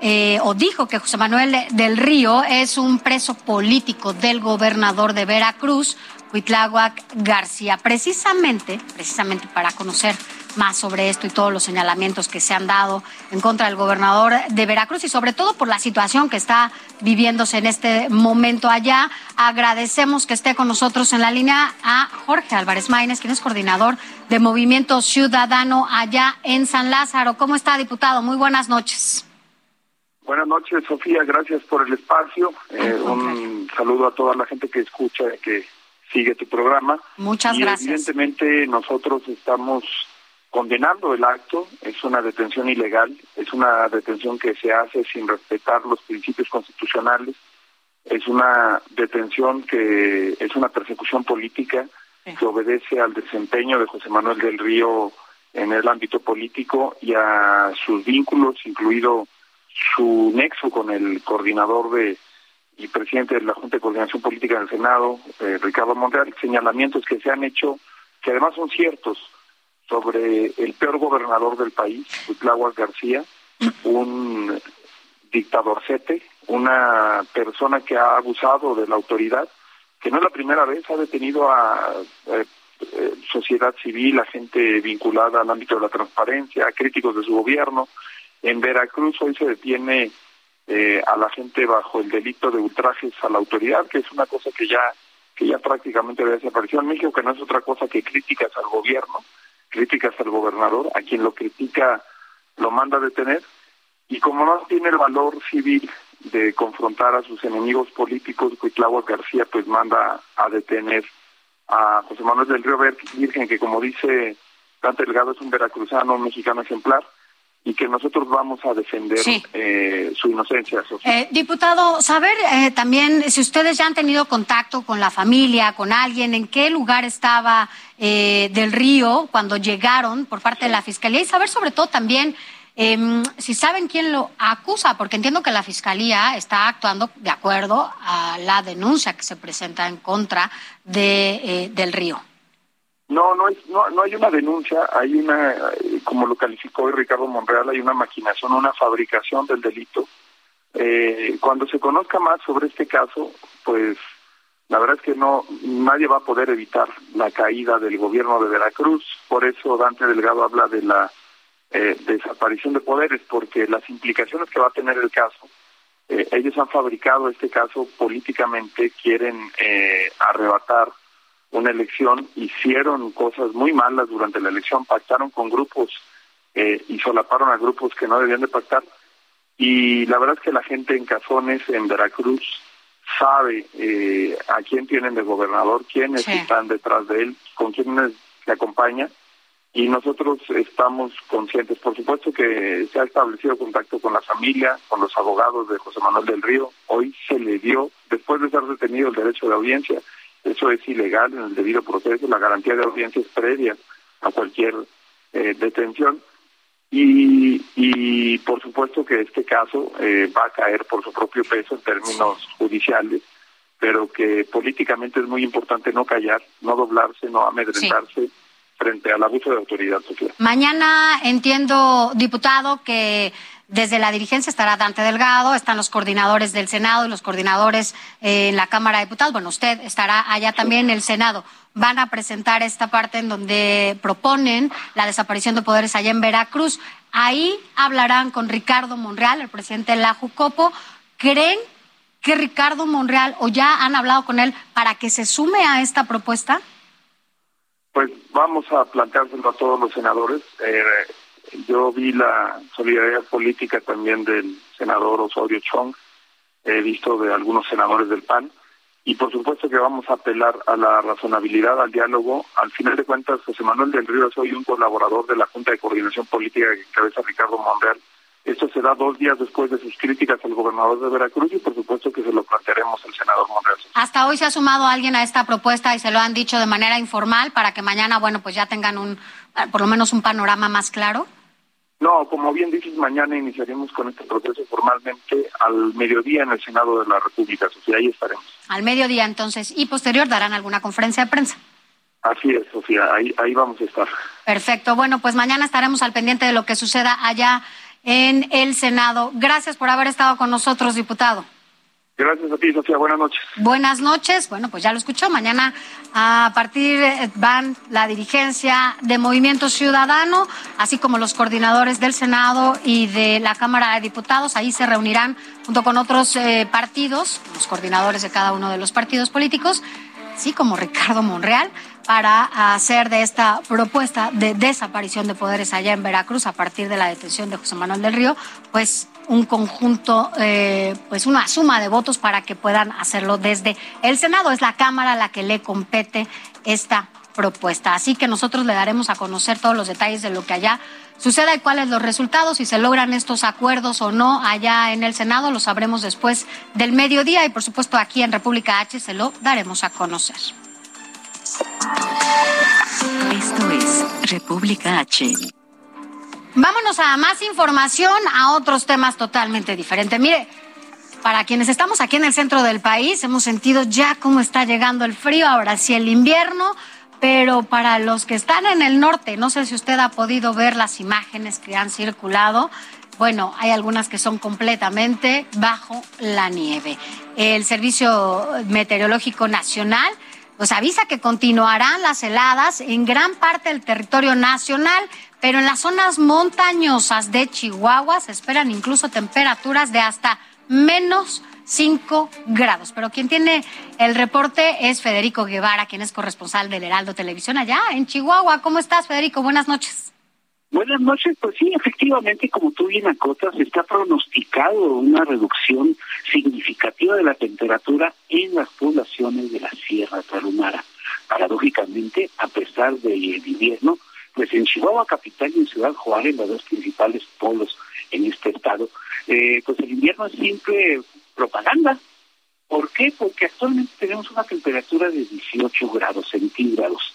[SPEAKER 2] eh, o dijo que José Manuel del Río es un preso político del gobernador de Veracruz, Huitláhuac García, precisamente, precisamente para conocer más sobre esto y todos los señalamientos que se han dado en contra del gobernador de Veracruz y sobre todo por la situación que está viviéndose en este momento allá. Agradecemos que esté con nosotros en la línea a Jorge Álvarez Maínez, quien es coordinador de Movimiento Ciudadano allá en San Lázaro. ¿Cómo está, diputado? Muy buenas noches.
[SPEAKER 15] Buenas noches, Sofía. Gracias por el espacio. Eh, un saludo a toda la gente que escucha, que sigue tu programa.
[SPEAKER 2] Muchas gracias.
[SPEAKER 15] Evidentemente, nosotros estamos condenando el acto, es una detención ilegal, es una detención que se hace sin respetar los principios constitucionales, es una detención que es una persecución política que obedece al desempeño de José Manuel del Río en el ámbito político y a sus vínculos, incluido su nexo con el coordinador de y presidente de la Junta de Coordinación Política del Senado, eh, Ricardo Monreal, señalamientos que se han hecho, que además son ciertos, sobre el peor gobernador del país, Cuitláhuac García, un dictadorcete, una persona que ha abusado de la autoridad, que no es la primera vez, ha detenido a eh, sociedad civil, a gente vinculada al ámbito de la transparencia, a críticos de su gobierno. En Veracruz hoy se detiene eh, a la gente bajo el delito de ultrajes a la autoridad, que es una cosa que ya que ya prácticamente desapareció en México, que no es otra cosa que críticas al gobierno críticas al gobernador, a quien lo critica lo manda a detener, y como no tiene el valor civil de confrontar a sus enemigos políticos, Cuitláhuac García pues manda a detener a José Manuel del Río Virgen, que como dice Dante Delgado es un veracruzano, un mexicano ejemplar, y que nosotros vamos a defender eh, su inocencia.
[SPEAKER 2] Eh, diputado, saber eh, también si ustedes ya han tenido contacto con la familia, con alguien, en qué lugar estaba del río cuando llegaron por parte de la Fiscalía y saber sobre todo también em, si saben quién lo acusa, porque entiendo que la Fiscalía está actuando de acuerdo a la denuncia que se presenta en contra de, del río.
[SPEAKER 15] No, no, hay, no, no hay una denuncia, hay una, eh, como lo calificó hoy Ricardo Monreal, hay una maquinación, una fabricación del delito. Eh, cuando se conozca más sobre este caso, pues la verdad es que no nadie va a poder evitar la caída del gobierno de Veracruz. Por eso Dante Delgado habla de la eh, desaparición de poderes, porque las implicaciones que va a tener el caso, ellos han fabricado este caso políticamente, quieren arrebatar una elección, hicieron cosas muy malas durante la elección, pactaron con grupos eh, y solaparon a grupos que no debían de pactar. Y la verdad es que la gente en Cazones, en Veracruz, sabe eh, a quién tienen de gobernador, quiénes están detrás de él, con quiénes le acompaña. Y nosotros estamos conscientes, por supuesto que se ha establecido contacto con la familia, con los abogados de José Manuel del Río. Hoy se le dio, después de ser detenido, el derecho de audiencia eso es ilegal en el debido proceso. La garantía de audiencia es previa a cualquier eh, detención. Y, y por supuesto que este caso eh, va a caer por su propio peso en términos judiciales, pero que políticamente es muy importante no callar, no doblarse, no amedrentarse. frente al abuso de autoridad social.
[SPEAKER 2] Mañana entiendo, diputado, que desde la dirigencia estará Dante Delgado, están los coordinadores del Senado y los coordinadores eh, en la Cámara de Diputados. Bueno, usted estará allá también en el Senado. Van a presentar esta parte en donde proponen la desaparición de poderes allá en Veracruz. Ahí hablarán con Ricardo Monreal, el presidente de la Jucopo. ¿Creen que Ricardo Monreal o ya han hablado con él para que se sume a esta propuesta?
[SPEAKER 15] Pues vamos a planteárselo a todos los senadores. Eh, yo vi la solidaridad política también del senador Osorio Chong, he visto de algunos senadores del PAN, y por supuesto que vamos a apelar a la razonabilidad, al diálogo. Al final de cuentas, José Manuel del Río soy un colaborador de la Junta de Coordinación Política que encabeza Ricardo Monreal. Esto se da dos días después de sus críticas al gobernador de Veracruz y por supuesto que se lo plantearemos al senador Monreal.
[SPEAKER 2] Hasta hoy se ha sumado alguien a esta propuesta y se lo han dicho de manera informal para que mañana, bueno, pues ya tengan un, por lo menos un panorama más claro.
[SPEAKER 15] No, como bien dices, mañana iniciaremos con este proceso formalmente al mediodía en el Senado de la República, Sofía, ahí estaremos.
[SPEAKER 2] Al mediodía entonces, y posterior darán alguna conferencia de prensa.
[SPEAKER 15] Así es, Sofía, ahí, ahí vamos a estar.
[SPEAKER 2] Perfecto, bueno, pues mañana estaremos al pendiente de lo que suceda allá en el Senado. Gracias por haber estado con nosotros, diputado.
[SPEAKER 15] Gracias a ti, Sofía. Buenas noches.
[SPEAKER 2] Buenas noches. Bueno, pues ya lo escuchó. Mañana a partir eh, van la dirigencia de Movimiento Ciudadano, así como los coordinadores del Senado y de la Cámara de Diputados. Ahí se reunirán junto con otros eh, partidos, los coordinadores de cada uno de los partidos políticos, así como Ricardo Monreal, para hacer de esta propuesta de desaparición de poderes allá en Veracruz a partir de la detención de José Manuel del Río, pues un conjunto, eh, pues una suma de votos para que puedan hacerlo desde el Senado. Es la Cámara la que le compete esta propuesta. Así que nosotros le daremos a conocer todos los detalles de lo que allá suceda y cuáles los resultados, si se logran estos acuerdos o no allá en el Senado, lo sabremos después del mediodía y por supuesto aquí en República H se lo daremos a conocer.
[SPEAKER 1] Esto es República H.
[SPEAKER 2] Vámonos a más información, a otros temas totalmente diferentes. Mire, para quienes estamos aquí en el centro del país, hemos sentido ya cómo está llegando el frío, ahora sí el invierno, pero para los que están en el norte, no sé si usted ha podido ver las imágenes que han circulado. Bueno, hay algunas que son completamente bajo la nieve. El Servicio Meteorológico Nacional pues avisa que continuarán las heladas en gran parte del territorio nacional, pero en las zonas montañosas de Chihuahua se esperan incluso temperaturas de hasta menos 5 grados. Pero quien tiene el reporte es Federico Guevara, quien es corresponsal del Heraldo Televisión allá en Chihuahua. ¿Cómo estás, Federico? Buenas noches.
[SPEAKER 16] Buenas noches, pues sí, efectivamente, como tú bien acotas, está pronosticado una reducción significativa de la temperatura en las poblaciones de la Sierra Tarahumara. Paradójicamente, a pesar del invierno, pues en Chihuahua capital y en Ciudad Juárez, los dos principales polos en este estado, eh, pues el invierno es siempre propaganda. ¿Por qué? Porque actualmente tenemos una temperatura de 18 grados centígrados.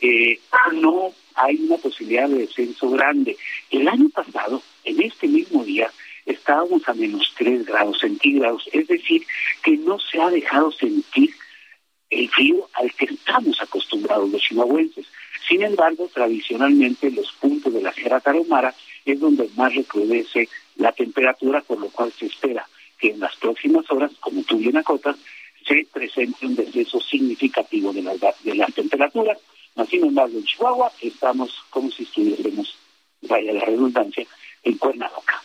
[SPEAKER 16] Eh, no hay una posibilidad de descenso grande. El año pasado, en este mismo día, estábamos a menos 3 grados centígrados, es decir, que no se ha dejado sentir el frío al que estamos acostumbrados los chihuahuenses. Sin embargo, tradicionalmente los puntos de la Sierra Tarahumara es donde más recrudece la temperatura, por lo cual se espera que en las próximas horas, como tú bien acotas, se presente un descenso significativo de las, de las temperaturas. Sin embargo, en Chihuahua estamos como si estuviésemos, vaya la redundancia, en Cuernavaca.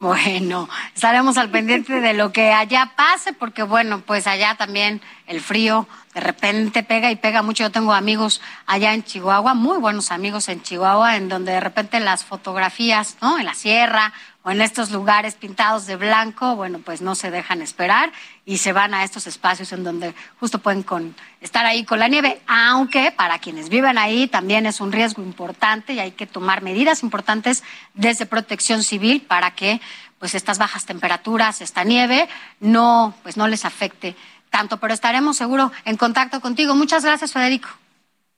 [SPEAKER 2] Bueno, estaremos al pendiente de lo que allá pase, porque bueno, pues allá también el frío de repente pega y pega mucho. Yo tengo amigos allá en Chihuahua, muy buenos amigos en Chihuahua, en donde de repente las fotografías, ¿no? En la sierra o en estos lugares pintados de blanco, bueno, pues no se dejan esperar y se van a estos espacios en donde justo pueden con, estar ahí con la nieve, aunque para quienes viven ahí también es un riesgo importante y hay que tomar medidas importantes desde protección civil para que pues estas bajas temperaturas, esta nieve, no, pues no les afecte tanto, pero estaremos seguro en contacto contigo. Muchas gracias, Federico.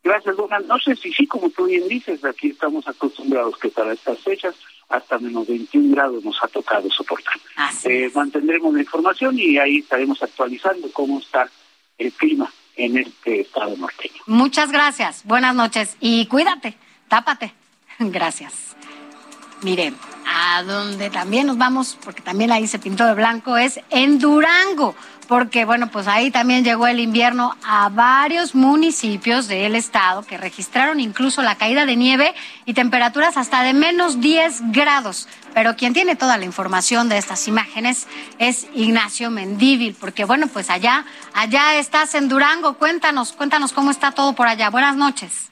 [SPEAKER 16] Gracias, Luna. No sé si sí, como tú bien dices, aquí estamos acostumbrados que para estas fechas hasta menos 21 grados nos ha tocado soportar. Eh, mantendremos la información y ahí estaremos actualizando cómo está el clima en este estado norteño.
[SPEAKER 2] Muchas gracias, buenas noches y cuídate, tápate. Gracias. Mire, a donde también nos vamos, porque también ahí se pintó de blanco, es en Durango porque bueno, pues ahí también llegó el invierno a varios municipios del estado que registraron incluso la caída de nieve y temperaturas hasta de menos 10 grados. Pero quien tiene toda la información de estas imágenes es Ignacio Mendívil, porque bueno, pues allá, allá estás en Durango, cuéntanos, cuéntanos cómo está todo por allá. Buenas noches.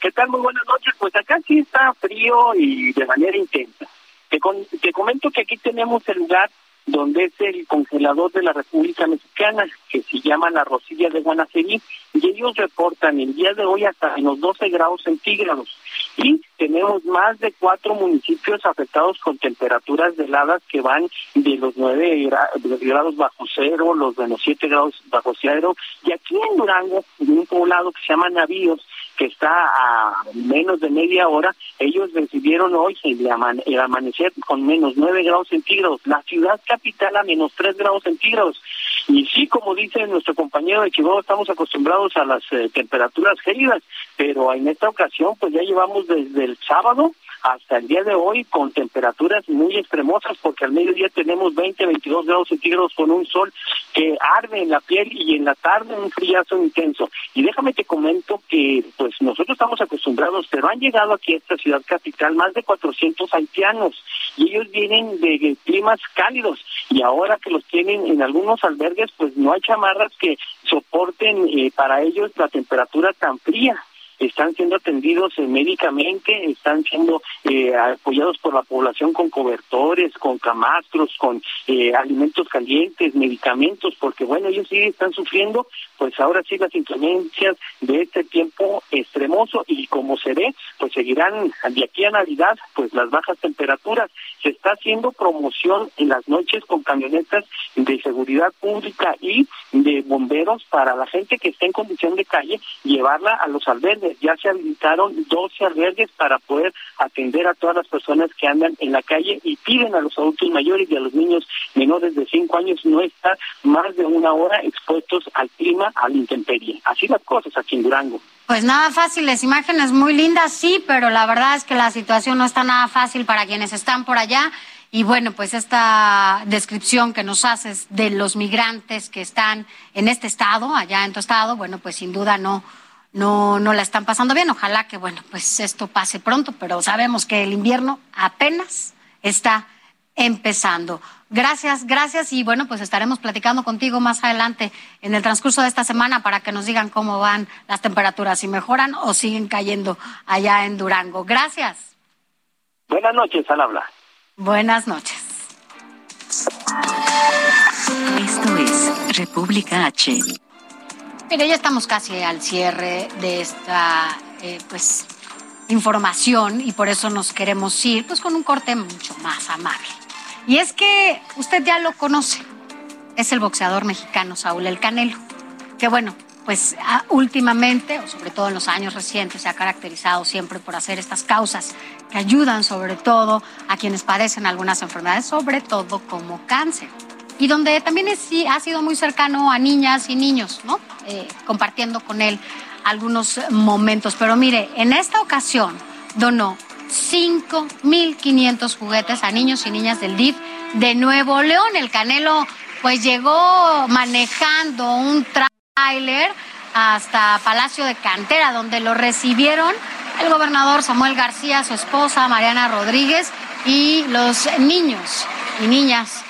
[SPEAKER 17] ¿Qué tal? Muy buenas noches. Pues acá sí está frío y de manera intensa. Te, te comento que aquí tenemos el lugar donde es el congelador de la República Mexicana, que se llama la Rosilla de Guanacerí, y ellos reportan el día de hoy hasta menos 12 grados centígrados. Y tenemos más de cuatro municipios afectados con temperaturas heladas que van de los 9 grados bajo cero, los menos 7 grados bajo cero, y aquí en Durango, en un poblado que se llama Navíos, que está a menos de media hora, ellos recibieron hoy el, amanecer con menos 9 grados centígrados, la ciudad capital a menos 3 grados centígrados. Y sí, como dice nuestro compañero de Chihuahua, estamos acostumbrados a las eh, temperaturas gélidas, pero en esta ocasión pues ya llevamos desde el sábado hasta el día de hoy con temperaturas muy extremosas porque al mediodía tenemos 20, 22 grados centígrados con un sol que arde en la piel y en la tarde un friazo intenso. Y déjame te comento que pues nosotros estamos acostumbrados, pero han llegado aquí a esta ciudad capital más de 400 haitianos y ellos vienen de climas cálidos y ahora que los tienen en algunos albergues pues no hay chamarras que soporten eh, para ellos la temperatura tan fría están siendo atendidos eh, médicamente, están siendo eh, apoyados por la población con cobertores, con camastros, con eh, alimentos calientes, medicamentos, porque bueno, ellos sí están sufriendo, pues ahora sí las inclemencias de este tiempo extremoso y como se ve, pues seguirán de aquí a Navidad, pues las bajas temperaturas. Se está haciendo promoción en las noches con camionetas de seguridad pública y de bomberos para la gente que está en condición de calle, llevarla a los albergues ya se habilitaron 12 albergues para poder atender a todas las personas que andan en la calle y piden a los adultos mayores y a los niños menores de 5 años no estar más de una hora expuestos al clima, a la intemperie. Así las cosas aquí en Durango.
[SPEAKER 2] Pues nada fáciles, imágenes muy lindas, sí, pero la verdad es que la situación no está nada fácil para quienes están por allá. Y bueno, pues esta descripción que nos haces de los migrantes que están en este estado, allá en tu estado, bueno, pues sin duda no, no, no la están pasando bien. Ojalá que, bueno, pues esto pase pronto, pero sabemos que el invierno apenas está empezando. Gracias, gracias y bueno, pues estaremos platicando contigo más adelante en el transcurso de esta semana para que nos digan cómo van las temperaturas, si mejoran o siguen cayendo allá en Durango. Gracias.
[SPEAKER 17] Buenas noches, al habla.
[SPEAKER 2] Buenas noches.
[SPEAKER 1] Esto es República H.
[SPEAKER 2] Mire, ya estamos casi al cierre de esta, eh, pues, información y por eso nos queremos ir pues con un corte mucho más amable. Y es que usted ya lo conoce, es el boxeador mexicano Saúl El Canelo, que bueno, pues ah, últimamente, o sobre todo en los años recientes, se ha caracterizado siempre por hacer estas causas que ayudan sobre todo a quienes padecen algunas enfermedades, sobre todo como cáncer. Y donde también ha sido muy cercano a niñas y niños, ¿no? Eh, compartiendo con él algunos momentos. Pero mire, en esta ocasión donó 5.500 juguetes a niños y niñas del DIF de Nuevo León. El Canelo pues llegó manejando un tráiler hasta Palacio de Cantera, donde lo recibieron el gobernador Samuel García, su esposa Mariana Rodríguez y los niños y niñas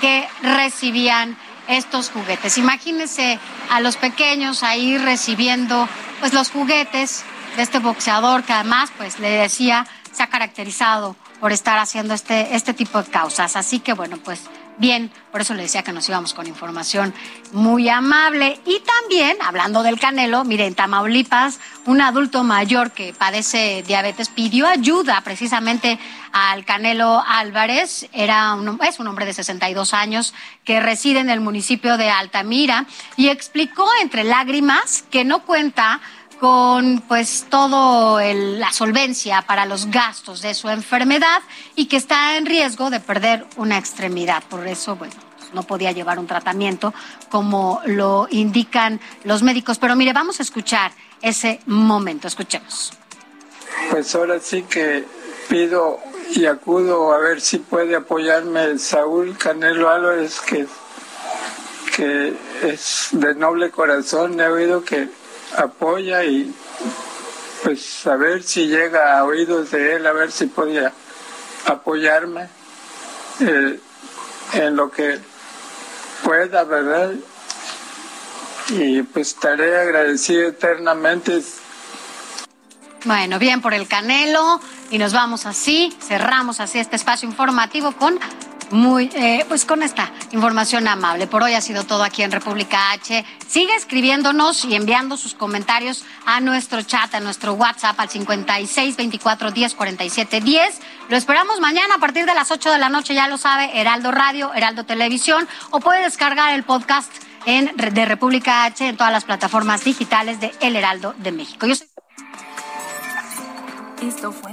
[SPEAKER 2] que recibían estos juguetes. Imagínense a los pequeños ahí recibiendo pues los juguetes de este boxeador que además pues le decía se ha caracterizado por estar haciendo este, este tipo de causas. Así que bueno, pues bien. Por eso le decía que nos íbamos con información muy amable. Y también, hablando del canelo, miren, en Tamaulipas, un adulto mayor que padece diabetes pidió ayuda precisamente al Canelo Álvarez. Era es un hombre de 62 años que reside en el municipio de Altamira y explicó entre lágrimas que no cuenta con pues todo la solvencia para los gastos de su enfermedad y que está en riesgo de perder una extremidad. Por eso, bueno, no podía llevar un tratamiento como lo indican los médicos. Pero mire, vamos a escuchar ese momento. Escuchemos.
[SPEAKER 18] Pues ahora sí que pido y acudo a ver si puede apoyarme Saúl Canelo Álvarez, que, que es de noble corazón. He oído que apoya y pues a ver si llega a oídos de él, a ver si podía apoyarme eh, en lo que pueda, ¿verdad? Y pues estaré agradecido eternamente.
[SPEAKER 2] Bueno, bien por el Canelo y nos vamos así, cerramos así este espacio informativo con muy, eh, pues con esta información amable. Por hoy ha sido todo aquí en República H. Sigue escribiéndonos y enviando sus comentarios a nuestro chat, a nuestro WhatsApp al 56 24 10 47 10. Lo esperamos mañana a partir de las 8 de la noche, ya lo sabe, Heraldo Radio, Heraldo Televisión, o puede descargar el podcast en, de República H en todas las plataformas digitales de El Heraldo de México. Yo
[SPEAKER 1] Esto fue